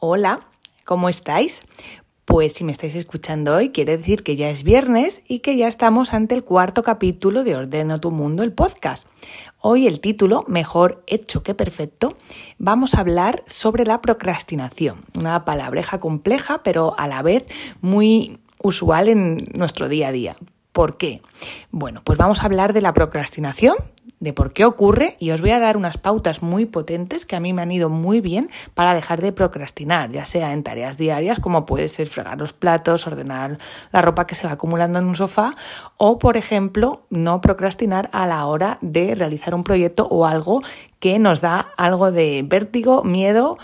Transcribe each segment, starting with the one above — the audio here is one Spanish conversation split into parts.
Hola, ¿cómo estáis? Pues si me estáis escuchando hoy, quiere decir que ya es viernes y que ya estamos ante el cuarto capítulo de Ordeno tu Mundo, el podcast. Hoy el título, Mejor hecho que perfecto, vamos a hablar sobre la procrastinación, una palabreja compleja pero a la vez muy usual en nuestro día a día. ¿Por qué? Bueno, pues vamos a hablar de la procrastinación, de por qué ocurre y os voy a dar unas pautas muy potentes que a mí me han ido muy bien para dejar de procrastinar, ya sea en tareas diarias como puede ser fregar los platos, ordenar la ropa que se va acumulando en un sofá o, por ejemplo, no procrastinar a la hora de realizar un proyecto o algo que nos da algo de vértigo, miedo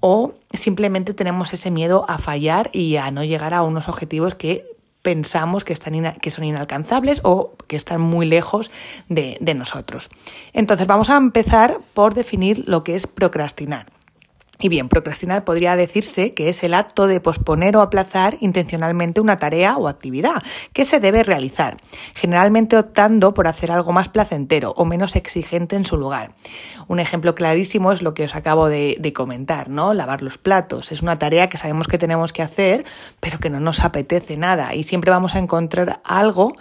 o simplemente tenemos ese miedo a fallar y a no llegar a unos objetivos que pensamos que, están que son inalcanzables o que están muy lejos de, de nosotros. Entonces vamos a empezar por definir lo que es procrastinar. Y bien, procrastinar podría decirse que es el acto de posponer o aplazar intencionalmente una tarea o actividad que se debe realizar, generalmente optando por hacer algo más placentero o menos exigente en su lugar. Un ejemplo clarísimo es lo que os acabo de, comentar, ¿no? Lavar los platos. Es una tarea que sabemos que tenemos que hacer, pero que no nos apetece nada y siempre vamos a encontrar algo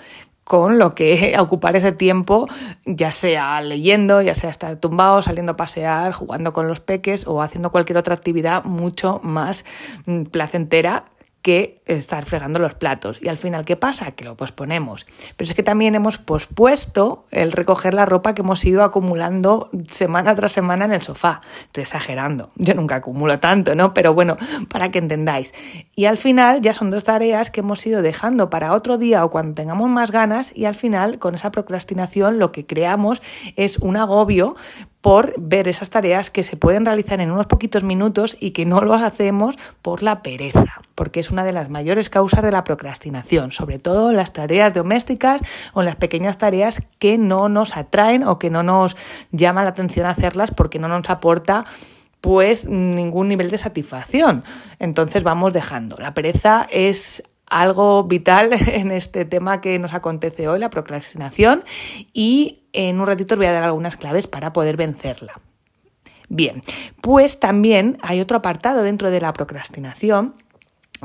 con lo que ocupar ese tiempo, ya sea leyendo, ya sea estar tumbado, saliendo a pasear, jugando con los peques o haciendo cualquier otra actividad mucho más mm, placentera que estar fregando los platos. Y al final, ¿qué pasa? Que lo posponemos. Pero es que también hemos pospuesto el recoger la ropa que hemos ido acumulando semana tras semana en el sofá. Estoy exagerando. Yo nunca acumulo tanto, ¿no? Pero bueno, para que entendáis. Y al final ya son dos tareas que hemos ido dejando para otro día o cuando tengamos más ganas y al final con esa procrastinación lo que creamos es un agobio por ver esas tareas que se pueden realizar en unos poquitos minutos y que no lo hacemos por la pereza, porque es una de las mayores causas de la procrastinación, sobre todo en las tareas domésticas o en las pequeñas tareas que no nos atraen o que no nos llama la atención hacerlas porque no nos aporta pues ningún nivel de satisfacción. Entonces vamos dejando. La pereza es algo vital en este tema que nos acontece hoy, la procrastinación, y en un ratito os voy a dar algunas claves para poder vencerla. Bien, pues también hay otro apartado dentro de la procrastinación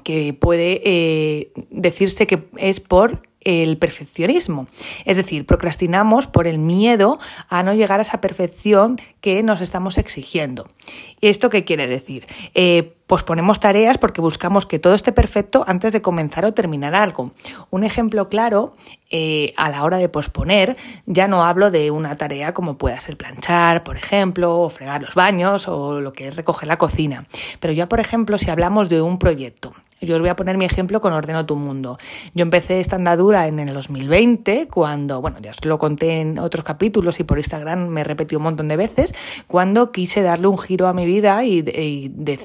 que puede eh, decirse que es por el perfeccionismo. Es decir, procrastinamos por el miedo a no llegar a esa perfección que nos estamos exigiendo. ¿Y esto qué quiere decir? Eh, posponemos tareas porque buscamos que todo esté perfecto antes de comenzar o terminar algo. Un ejemplo claro, eh, a la hora de posponer, ya no hablo de una tarea como pueda ser planchar, por ejemplo, o fregar los baños o lo que es recoger la cocina. Pero ya, por ejemplo, si hablamos de un proyecto, yo os voy a poner mi ejemplo con Ordeno tu Mundo. Yo empecé esta andadura en el 2020, cuando, bueno, ya os lo conté en otros capítulos y por Instagram me repetí un montón de veces, cuando quise darle un giro a mi vida y,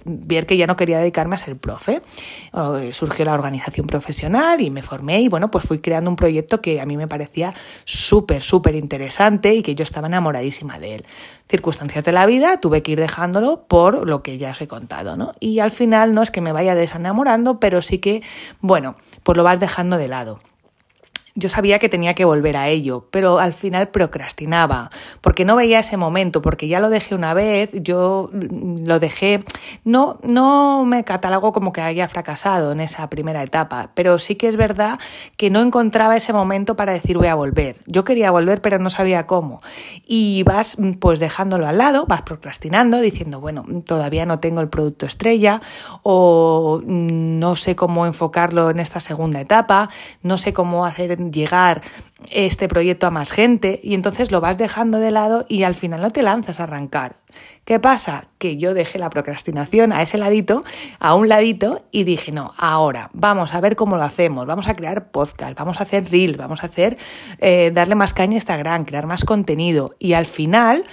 ver que ya no quería dedicarme a ser profe. Surgió la organización profesional y me formé y, bueno, pues fui creando un proyecto que a mí me parecía súper, súper interesante y que yo estaba enamoradísima de él. Circunstancias de la vida, tuve que ir dejándolo por lo que ya os he contado, ¿no? Y al final no es que me vaya desenamorando, pero sí que, bueno, pues lo vas dejando de lado yo sabía que tenía que volver a ello, pero al final procrastinaba, porque no veía ese momento, porque ya lo dejé una vez, yo lo dejé, no, no me catalogo como que haya fracasado en esa primera etapa, pero sí que es verdad que no encontraba ese momento para decir voy a volver. Yo quería volver, pero no sabía cómo. Y vas pues dejándolo al lado, vas procrastinando, diciendo, bueno, todavía no tengo el producto estrella, o no sé cómo enfocarlo en esta segunda etapa, no sé cómo hacer llegar este proyecto a más gente y entonces lo vas dejando de lado y al final no te lanzas a arrancar. ¿Qué pasa? Que yo dejé la procrastinación a ese ladito, a un ladito y dije, no, ahora vamos a ver cómo lo hacemos, vamos a crear podcast, vamos a hacer reels, vamos a hacer, eh, darle más caña a Instagram, crear más contenido y al final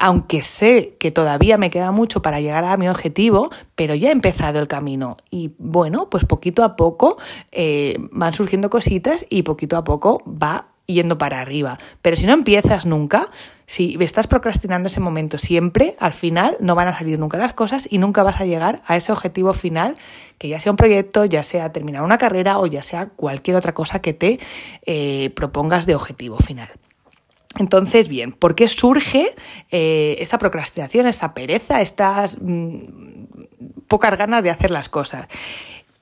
aunque sé que todavía me queda mucho para llegar a mi objetivo, pero ya he empezado el camino. Y bueno, pues poquito a poco eh, van surgiendo cositas y poquito a poco va yendo para arriba. Pero si no empiezas nunca, si estás procrastinando ese momento siempre, al final no van a salir nunca las cosas y nunca vas a llegar a ese objetivo final, que ya sea un proyecto, ya sea terminar una carrera o ya sea cualquier otra cosa que te eh, propongas de objetivo final. Entonces, bien, ¿por qué surge eh, esta procrastinación, esta pereza, estas... Mm, pocas ganas de hacer las cosas.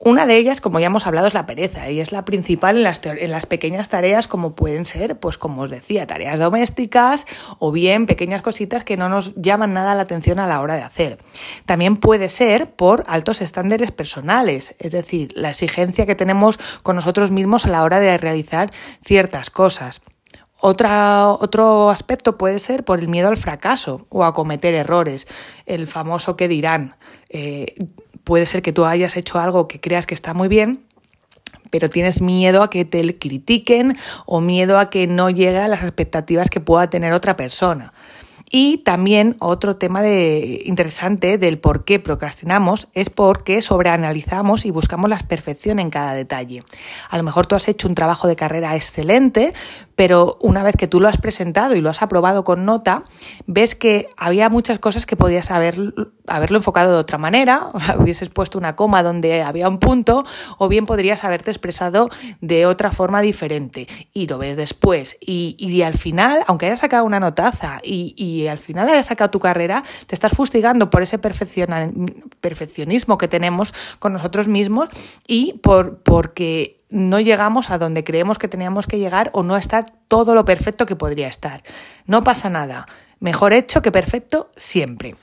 Una de ellas, como ya hemos hablado, es la pereza y es la principal en las, en las, pequeñas tareas como pueden ser, pues como os decía, tareas domésticas o bien pequeñas cositas que no nos llaman nada la atención a la hora de hacer. También puede ser por altos estándares personales, es decir, la exigencia que tenemos con nosotros mismos a la hora de realizar ciertas cosas. Otra, otro aspecto puede ser por el miedo al fracaso o a cometer errores, el famoso que dirán. Eh, puede ser que tú hayas hecho algo que creas que está muy bien, pero tienes miedo a que te critiquen o miedo a que no llegue a las expectativas que pueda tener otra persona. Y también otro tema de, interesante del por qué procrastinamos es porque sobreanalizamos y buscamos la perfección en cada detalle. A lo mejor tú has hecho un trabajo de carrera excelente, pero una vez que tú lo has presentado y lo has aprobado con nota, ves que había muchas cosas que podías haber, haberlo enfocado de otra manera, hubieses puesto una coma donde había un punto, o bien podrías haberte expresado de otra forma diferente. Y lo ves después. Y, y al final, aunque hayas sacado una notaza y, y al final hayas sacado tu carrera, te estás fustigando por ese perfeccionismo que tenemos con nosotros mismos y por, porque no llegamos a donde creemos que teníamos que llegar o no está todo lo perfecto que podría estar. No pasa nada. Mejor hecho que perfecto siempre.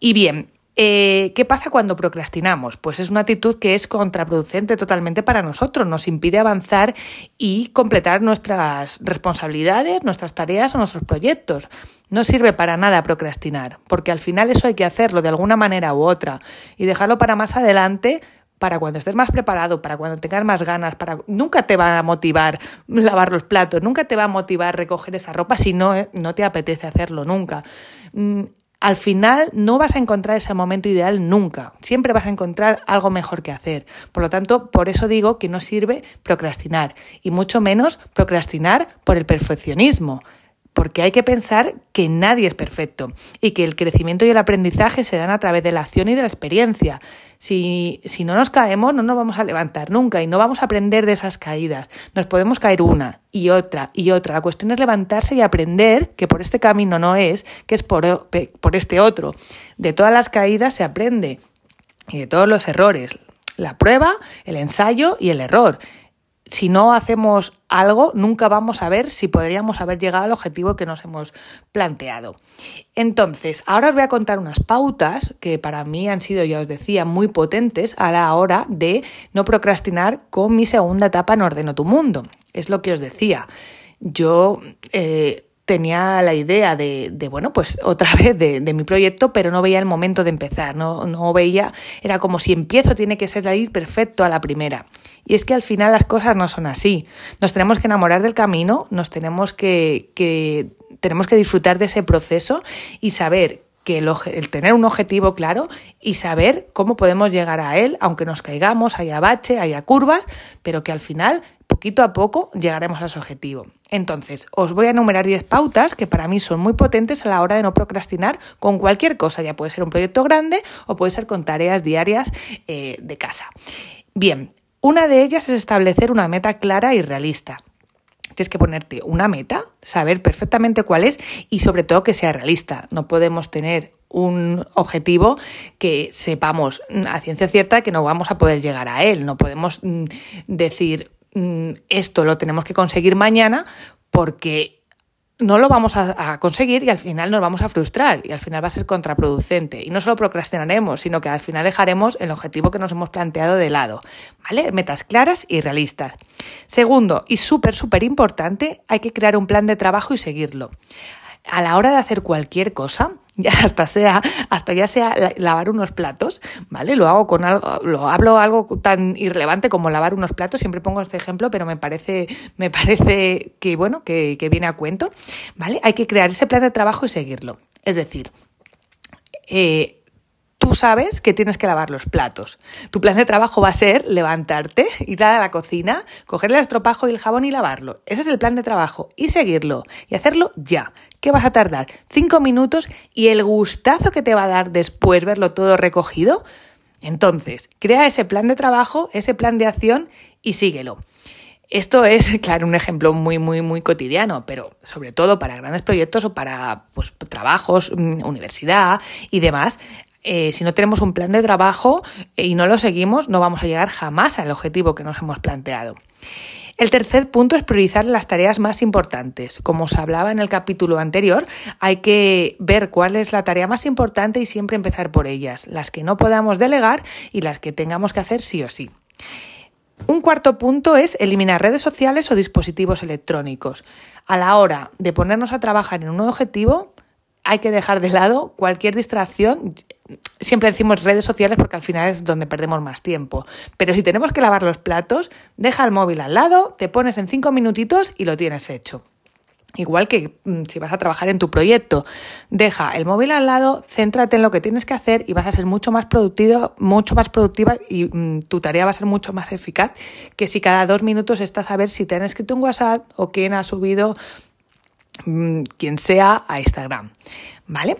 Y bien, eh, ¿Qué pasa cuando procrastinamos? Pues es una actitud que es contraproducente totalmente para nosotros, nos impide avanzar y completar nuestras responsabilidades, nuestras tareas o nuestros proyectos. No sirve para nada procrastinar, porque al final eso hay que hacerlo de alguna manera u otra y dejarlo para más adelante para cuando estés más preparado, para cuando tengas más ganas, para nunca te va a motivar lavar los platos, nunca te va a motivar recoger esa ropa si no, eh, no te apetece hacerlo nunca. Mm, al final no vas a encontrar ese momento ideal nunca, siempre vas a encontrar algo mejor que hacer. Por lo tanto, por eso digo que no sirve procrastinar y mucho menos procrastinar por el perfeccionismo porque hay que pensar que nadie es perfecto y que el crecimiento y el aprendizaje se dan a través de la acción y de la experiencia. Si, si, no nos caemos, no nos vamos a levantar nunca y no vamos a aprender de esas caídas. Nos podemos caer una y otra y otra. La cuestión es levantarse y aprender que por este camino no es, que es por, por este otro. De todas las caídas se aprende y de todos los errores. La prueba, el ensayo y el error si no hacemos algo, nunca vamos a ver si podríamos haber llegado al objetivo que nos hemos planteado. Entonces, ahora os voy a contar unas pautas que para mí han sido, ya os decía, muy potentes a la hora de no procrastinar con mi segunda etapa en Ordeno tu Mundo. Es lo que os decía. Yo eh, tenía la idea de, de, bueno, pues otra vez de, mi proyecto, pero no veía el momento de empezar, no, no veía, era como si empiezo tiene que ser ir perfecto a la primera. Y es que al final las cosas no son así. Nos tenemos que enamorar del camino, nos tenemos que, que tenemos que disfrutar de ese proceso y saber que el, el, tener un objetivo claro y saber cómo podemos llegar a él, aunque nos caigamos, haya bache, haya curvas, pero que al final poquito a poco llegaremos a ese objetivo. Entonces, os voy a enumerar 10 pautas que para mí son muy potentes a la hora de no procrastinar con cualquier cosa, ya puede ser un proyecto grande o puede ser con tareas diarias eh, de casa. Bien, una de ellas es establecer una meta clara y realista. Tienes que ponerte una meta, saber perfectamente cuál es y sobre todo que sea realista. No podemos tener un objetivo que sepamos a ciencia cierta que no vamos a poder llegar a él. No podemos mm, decir, Mm, esto lo tenemos que conseguir mañana porque no lo vamos a, conseguir y al final nos vamos a frustrar y al final va a ser contraproducente. Y no solo procrastinaremos, sino que al final dejaremos el objetivo que nos hemos planteado de lado. ¿Vale? Metas claras y realistas. Segundo, y súper, súper importante, hay que crear un plan de trabajo y seguirlo. A la hora de hacer cualquier cosa, ya hasta sea, hasta ya sea lavar unos platos, ¿vale? Lo hago con algo, lo hablo algo tan irrelevante como lavar unos platos, siempre pongo este ejemplo, pero me parece, me parece que, bueno, que, que viene a cuento, ¿vale? Hay que crear ese plan de trabajo y seguirlo. Es decir, eh, tú sabes que tienes que lavar los platos. Tu plan de trabajo va a ser levantarte, ir a la cocina, coger el estropajo y el jabón y lavarlo. Ese es el plan de trabajo. Y seguirlo. Y hacerlo ya. ¿Qué vas a tardar? Cinco minutos y el gustazo que te va a dar después verlo todo recogido. Entonces, crea ese plan de trabajo, ese plan de acción y síguelo. Esto es, claro, un ejemplo muy, muy, muy cotidiano, pero sobre todo para grandes proyectos o para pues, trabajos, mm, universidad y demás, Eh, si no tenemos un plan de trabajo y no lo seguimos, no vamos a llegar jamás al objetivo que nos hemos planteado. El tercer punto es priorizar las tareas más importantes. Como os hablaba en el capítulo anterior, hay que ver cuál es la tarea más importante y siempre empezar por ellas, las que no podamos delegar y las que tengamos que hacer sí o sí. Un cuarto punto es eliminar redes sociales o dispositivos electrónicos. A la hora de ponernos a trabajar en un objetivo, hay que dejar de lado cualquier distracción. Siempre decimos redes sociales porque al final es donde perdemos más tiempo. Pero si tenemos que lavar los platos, deja el móvil al lado, te pones en cinco minutitos y lo tienes hecho. Igual que mm, si vas a trabajar en tu proyecto, deja el móvil al lado, céntrate en lo que tienes que hacer y vas a ser mucho más productivo, mucho más productiva y mm, tu tarea va a ser mucho más eficaz que si cada dos minutos estás a ver si te han escrito un WhatsApp o quién ha subido quien sea a Instagram. ¿Vale?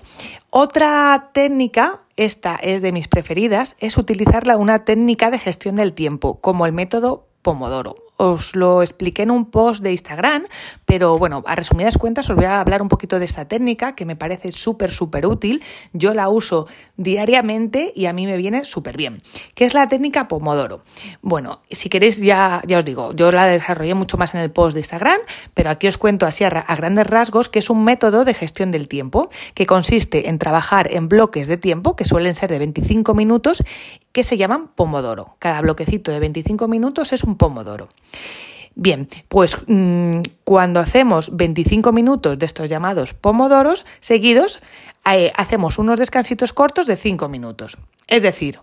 Otra técnica, esta es de mis preferidas, es utilizar una técnica de gestión del tiempo, como el método Pomodoro os lo expliqué en un post de Instagram, pero bueno, a resumidas cuentas os voy a hablar un poquito de esta técnica que me parece súper, súper útil. Yo la uso diariamente y a mí me viene súper bien, que es la técnica Pomodoro. Bueno, si queréis ya, ya os digo, yo la desarrollé mucho más en el post de Instagram, pero aquí os cuento así a, a grandes rasgos que es un método de gestión del tiempo que consiste en trabajar en bloques de tiempo que suelen ser de 25 minutos que se llaman pomodoro. Cada bloquecito de 25 minutos es un pomodoro. Bien, pues mm, cuando hacemos 25 minutos de estos llamados pomodoros seguidos, eh, hacemos unos descansitos cortos de 5 minutos. Es decir,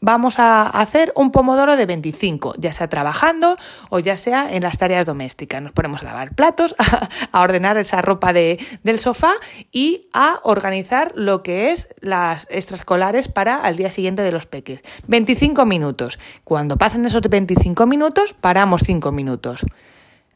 vamos a hacer un pomodoro de 25, ya sea trabajando o ya sea en las tareas domésticas. Nos ponemos a lavar platos, a, ordenar esa ropa de, del sofá y a organizar lo que es las extraescolares para el día siguiente de los peques. 25 minutos. Cuando pasen esos 25 minutos, paramos 5 minutos.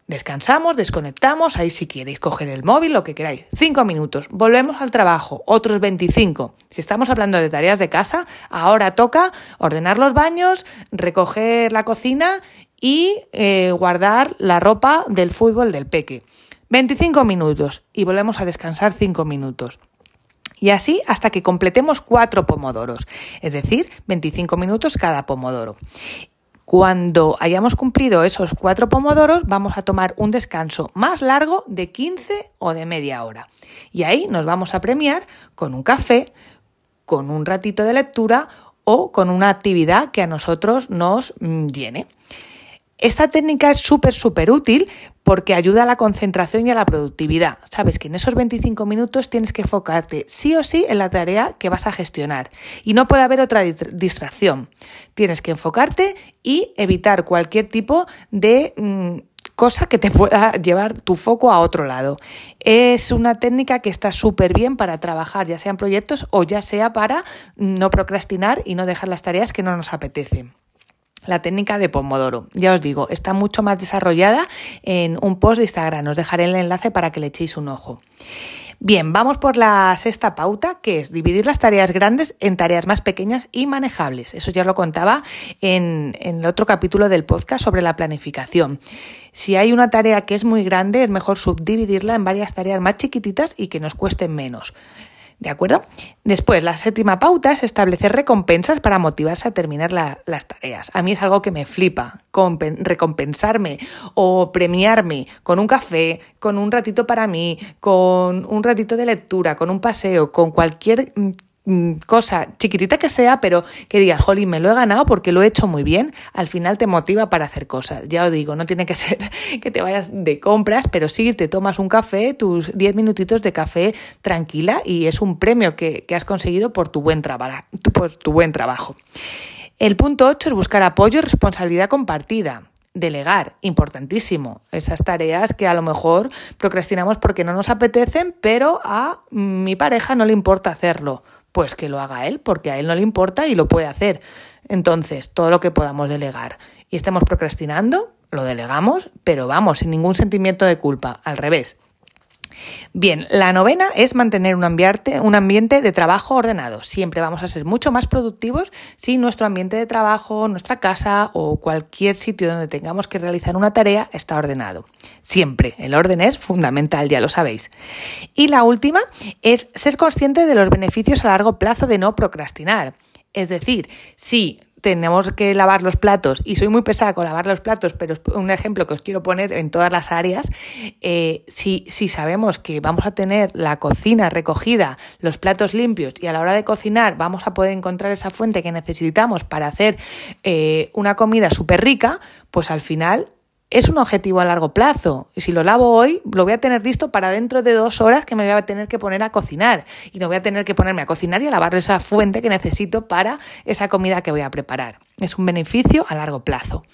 Descansamos, desconectamos, ahí si queréis coger el móvil, lo que queráis. Cinco minutos, volvemos al trabajo, otros 25. Si estamos hablando de tareas de casa, ahora toca ordenar los baños, recoger la cocina y eh, guardar la ropa del fútbol del peque. 25 minutos y volvemos a descansar 5 minutos. Y así hasta que completemos cuatro pomodoros, es decir, 25 minutos cada pomodoro. Cuando hayamos cumplido esos cuatro pomodoros, vamos a tomar un descanso más largo de 15 o de media hora. Y ahí nos vamos a premiar con un café, con un ratito de lectura o con una actividad que a nosotros nos mm, llene. Esta técnica es súper, súper útil porque ayuda a la concentración y a la productividad. Sabes que en esos 25 minutos tienes que enfocarte sí o sí en la tarea que vas a gestionar y no puede haber otra distracción. Tienes que enfocarte y evitar cualquier tipo de... Mm, cosa que te pueda llevar tu foco a otro lado. Es una técnica que está súper bien para trabajar, ya sea en proyectos o ya sea para no procrastinar y no dejar las tareas que no nos apetecen. La técnica de Pomodoro, ya os digo, está mucho más desarrollada en un post de Instagram. Os dejaré el enlace para que le echéis un ojo. Bien, vamos por la sexta pauta, que es dividir las tareas grandes en tareas más pequeñas y manejables. Eso ya lo contaba en, en, el otro capítulo del podcast sobre la planificación. Si hay una tarea que es muy grande, es mejor subdividirla en varias tareas más chiquititas y que nos cuesten menos. ¿De acuerdo? Después, la séptima pauta es establecer recompensas para motivarse a terminar las tareas. A mí es algo que me flipa, recompensarme o premiarme con un café, con un ratito para mí, con un ratito de lectura, con un paseo, con cualquier mm, cosa chiquitita que sea, pero que digas, jolín, me lo he ganado porque lo he hecho muy bien, al final te motiva para hacer cosas. Ya os digo, no tiene que ser que te vayas de compras, pero sí te tomas un café, tus 10 minutitos de café tranquila y es un premio que, has conseguido por tu buen, por tu buen trabajo. El punto 8 es buscar apoyo y responsabilidad compartida. Delegar, importantísimo. Esas tareas que a lo mejor procrastinamos porque no nos apetecen, pero a mi pareja no le importa hacerlo pues que lo haga él, porque a él no le importa y lo puede hacer. Entonces, todo lo que podamos delegar y estemos procrastinando, lo delegamos, pero vamos, sin ningún sentimiento de culpa, al revés. Bien, la novena es mantener un ambiente, un ambiente de trabajo ordenado. Siempre vamos a ser mucho más productivos si nuestro ambiente de trabajo, nuestra casa o cualquier sitio donde tengamos que realizar una tarea está ordenado. Siempre, el orden es fundamental, ya lo sabéis. Y la última es ser consciente de los beneficios a largo plazo de no procrastinar. Es decir, si tenemos que lavar los platos y soy muy pesada con lavar los platos, pero es un ejemplo que os quiero poner en todas las áreas, eh, si, sabemos que vamos a tener la cocina recogida, los platos limpios y a la hora de cocinar vamos a poder encontrar esa fuente que necesitamos para hacer eh, una comida súper rica, pues al final es un objetivo a largo plazo. Y si lo lavo hoy, lo voy a tener listo para dentro de dos horas que me voy a tener que poner a cocinar. Y no voy a tener que ponerme a cocinar y a lavar esa fuente que necesito para esa comida que voy a preparar. Es un beneficio a largo plazo.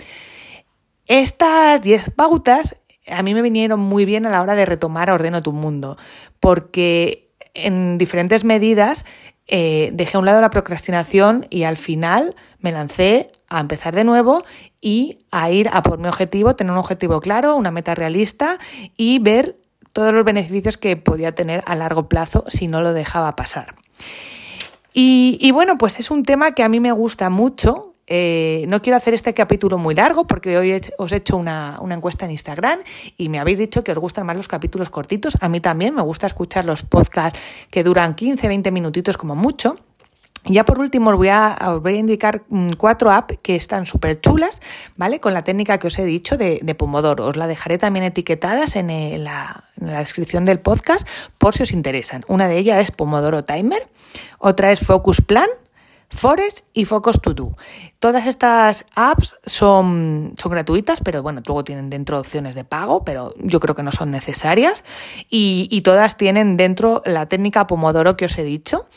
Estas 10 pautas a mí me vinieron muy bien a la hora de retomar Ordeno tu Mundo, porque en diferentes medidas eh, dejé a un lado la procrastinación y al final me lancé a empezar de nuevo y a ir a por mi objetivo, tener un objetivo claro, una meta realista y ver todos los beneficios que podía tener a largo plazo si no lo dejaba pasar. Y, bueno, pues es un tema que a mí me gusta mucho, eh, no quiero hacer este capítulo muy largo porque hoy os he hecho una, una, encuesta en Instagram y me habéis dicho que os gustan más los capítulos cortitos. A mí también me gusta escuchar los podcasts que duran 15, 20 minutitos como mucho. Ya por último os voy a, indicar mm, cuatro apps que están súper chulas, ¿vale? Con la técnica que os he dicho de, de Pomodoro. Os la dejaré también etiquetadas en, la, en, la, descripción del podcast por si os interesan. Una de ellas es Pomodoro Timer, otra es Focus Plan, Forest y Focus To Do. Todas estas apps son, son gratuitas, pero bueno, luego tienen dentro opciones de pago, pero yo creo que no son necesarias. Y, todas tienen dentro la técnica Pomodoro que os he dicho,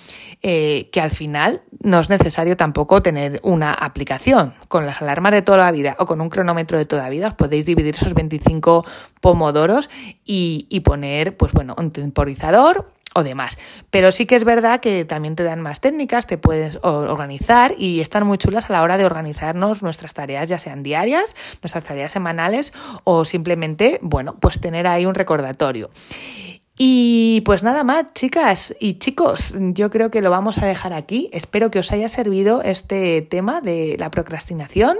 eh, que al final no es necesario tampoco tener una aplicación. Con las alarmas de toda la vida o con un cronómetro de toda la vida, os podéis dividir esos 25 pomodoros y, y poner, pues bueno, un temporizador o demás. Pero sí que es verdad que también te dan más técnicas, te puedes organizar y están muy chulas a la hora de organizarnos nuestras tareas, ya sean diarias, nuestras tareas semanales o simplemente, bueno, pues tener ahí un recordatorio. Y pues nada más, chicas y chicos, yo creo que lo vamos a dejar aquí. Espero que os haya servido este tema de la procrastinación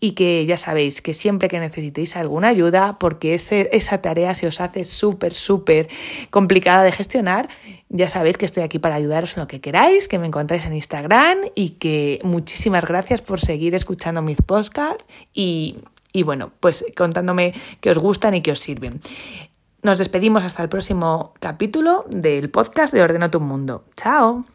y que ya sabéis que siempre que necesitéis alguna ayuda, porque ese, esa tarea se os hace súper, súper complicada de gestionar, ya sabéis que estoy aquí para ayudaros en lo que queráis, que me encontráis en Instagram y que muchísimas gracias por seguir escuchando mis podcasts y, y bueno, pues contándome que os gustan y que os sirven. Nos despedimos hasta el próximo capítulo del podcast de Ordeno tu Mundo. ¡Chao!